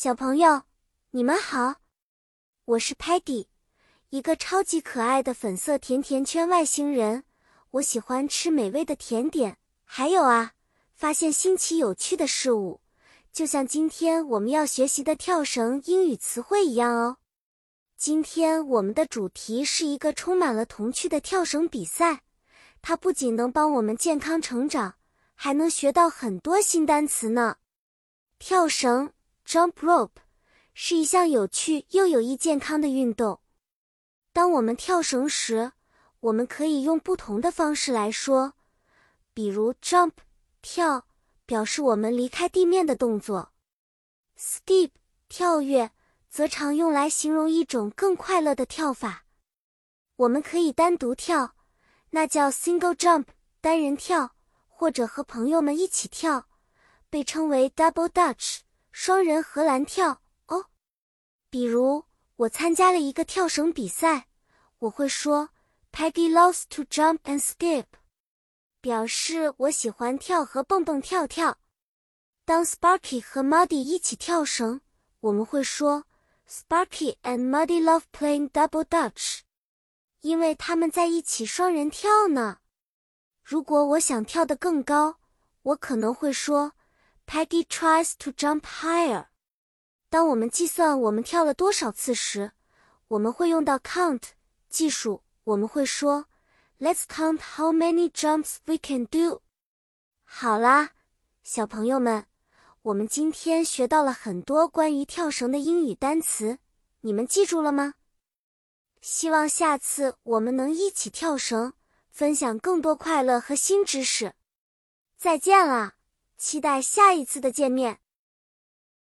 小朋友，你们好，我是 Patty，一个超级可爱的粉色甜甜圈外星人。我喜欢吃美味的甜点，还有啊，发现新奇有趣的事物，就像今天我们要学习的跳绳英语词汇一样哦。今天我们的主题是一个充满了童趣的跳绳比赛，它不仅能帮我们健康成长，还能学到很多新单词呢。跳绳。Jump rope 是一项有趣又有益健康的运动。当我们跳绳时，我们可以用不同的方式来说，比如 jump 跳，表示我们离开地面的动作；skip 跳跃，则常用来形容一种更快乐的跳法。我们可以单独跳，那叫 single jump 单人跳，或者和朋友们一起跳，被称为 double dutch。双人荷兰跳哦，比如我参加了一个跳绳比赛，我会说 Peggy loves to jump and skip，表示我喜欢跳和蹦蹦跳跳。当 Sparky 和 Muddy 一起跳绳，我们会说 Sparky and Muddy love playing double dutch，因为他们在一起双人跳呢。如果我想跳得更高，我可能会说。Peggy tries to jump higher。当我们计算我们跳了多少次时，我们会用到 count 技术。我们会说，Let's count how many jumps we can do。好啦，小朋友们，我们今天学到了很多关于跳绳的英语单词，你们记住了吗？希望下次我们能一起跳绳，分享更多快乐和新知识。再见了。期待下一次的见面。